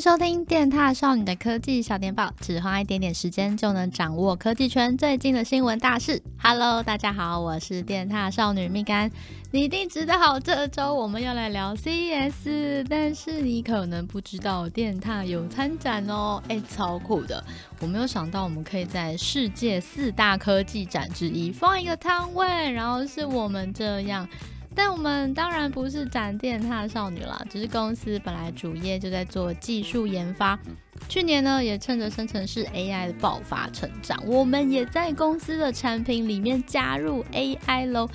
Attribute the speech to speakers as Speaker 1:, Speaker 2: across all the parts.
Speaker 1: 收听电踏少女的科技小电报，只花一点点时间就能掌握科技圈最近的新闻大事。Hello，大家好，我是电踏少女蜜柑。你一定知道这周我们要来聊 CES，但是你可能不知道电踏有参展哦，哎，超酷的！我没有想到我们可以在世界四大科技展之一放一个摊位，然后是我们这样。但我们当然不是展电塔少女啦，只是公司本来主业就在做技术研发。去年呢，也趁着生成式 AI 的爆发成长，我们也在公司的产品里面加入 AI 喽。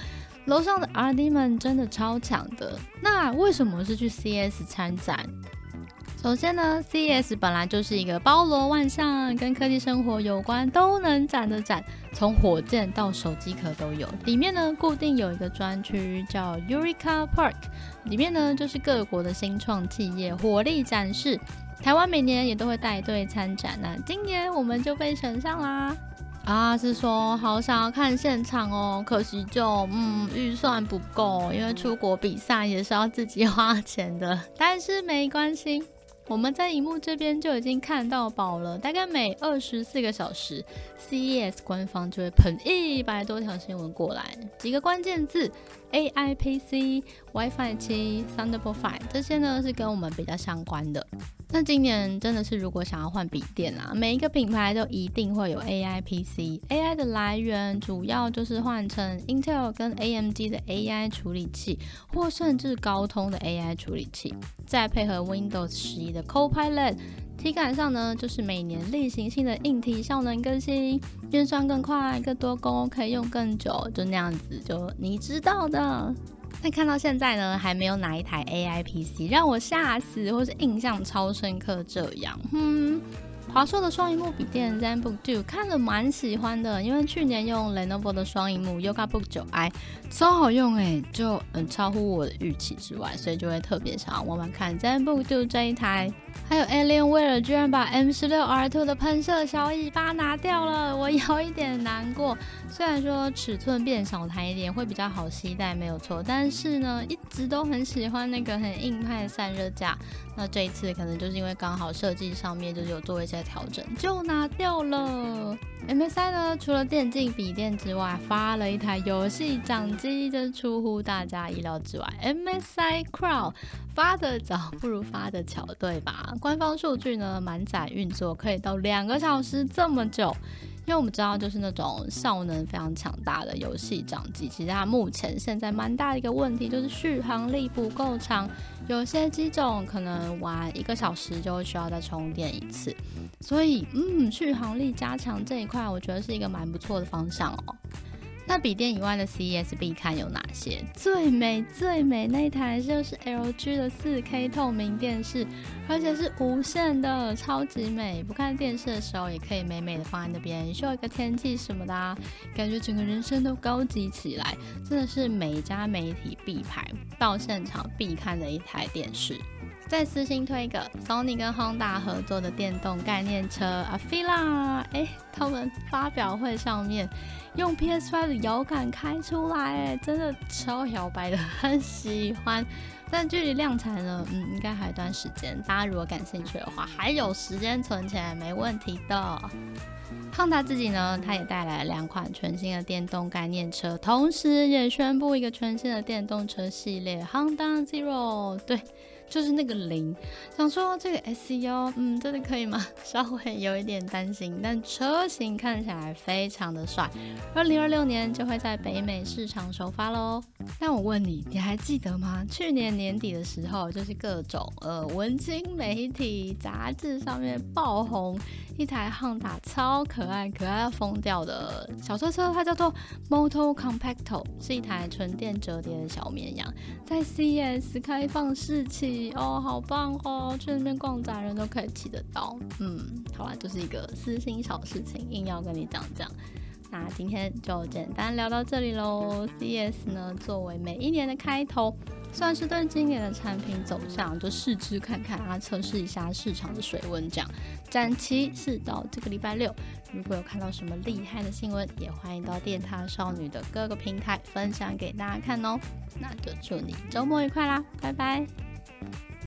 Speaker 1: 楼上的 RD 们真的超强的。那为什么是去 CS 参展？首先呢，CES 本来就是一个包罗万象、跟科技生活有关都能展的展，从火箭到手机壳都有。里面呢，固定有一个专区叫 Eureka Park，里面呢就是各国的新创企业火力展示。台湾每年也都会带队参展，那今年我们就被选上啦。啊，是说好想要看现场哦，可惜就嗯预算不够，因为出国比赛也是要自己花钱的，但是没关系。我们在荧幕这边就已经看到宝了，大概每二十四个小时，CES 官方就会喷一百多条新闻过来，几个关键字：AI PC、WiFi 七、Thunderbolt 5，这些呢是跟我们比较相关的。那今年真的是，如果想要换笔电啊，每一个品牌都一定会有 AI PC。AI 的来源主要就是换成 Intel 跟 AMD 的 AI 处理器，或甚至高通的 AI 处理器，再配合 Windows 十一的 Copilot，体感上呢就是每年例行性的硬体效能更新，运算更快，更多功可以用更久，就那样子，就你知道的。那看到现在呢，还没有哪一台 AI PC 让我吓死，或是印象超深刻这样。哼，华硕的双荧幕笔电 ZenBook 2看了蛮喜欢的，因为去年用 Lenovo 的双荧幕 Yoga Book 9i 超好用哎，就嗯超乎我的预期之外，所以就会特别想要玩玩看 ZenBook 2这一台。还有 Alienware 居然把 M16R2 的喷射小尾巴拿掉了，我有一点难过。虽然说尺寸变小台一点会比较好携带，没有错，但是呢，一直都很喜欢那个很硬派的散热架。那这一次可能就是因为刚好设计上面就是有做一些调整，就拿掉了。MSI 呢，除了电竞笔电之外，发了一台游戏掌机，真出乎大家意料之外。MSI Crow 发的早不如发的巧，对吧？官方数据呢，满载运作可以到两个小时这么久。因为我们知道，就是那种效能非常强大的游戏掌机，其实它目前现在蛮大的一个问题就是续航力不够长，有些机种可能玩一个小时就需要再充电一次，所以嗯，续航力加强这一块，我觉得是一个蛮不错的方向哦。那笔电以外的 CES 必看有哪些？最美最美那台就是 LG 的 4K 透明电视，而且是无线的，超级美。不看电视的时候，也可以美美的放在那边，秀一个天气什么的啊，感觉整个人生都高级起来。真的是每家媒体必拍，到现场必看的一台电视。再私信推一个，Sony 跟 Honda 合作的电动概念车 Afeela，哎，他们发表会上面用 PS5 的遥感开出来，哎，真的超摇摆的，很喜欢。但距离量产呢，嗯，应该还有一段时间。大家如果感兴趣的话，还有时间存钱，没问题的。Honda 自己呢，它也带来了两款全新的电动概念车，同时也宣布一个全新的电动车系列 Honda Zero，对。就是那个零，想说这个 SEO，嗯，真的可以吗？稍微有一点担心，但车型看起来非常的帅。二零二六年就会在北美市场首发喽。但我问你，你还记得吗？去年年底的时候，就是各种呃文青媒体杂志上面爆红一台 Honda 超可爱、可爱要疯掉的小车车，它叫做 Moto Compacto，是一台纯电折叠的小绵羊，在 C S 开放试骑。哦，好棒哦！去那边逛展，人都可以骑得到。嗯，好啦，就是一个私心小事情，硬要跟你讲讲。那今天就简单聊到这里喽。C S 呢，作为每一年的开头，算是对今年的产品走向就试吃看看啊，测试一下市场的水温。这样，展期是到这个礼拜六。如果有看到什么厉害的新闻，也欢迎到电塔少女的各个平台分享给大家看哦。那就祝你周末愉快啦，拜拜。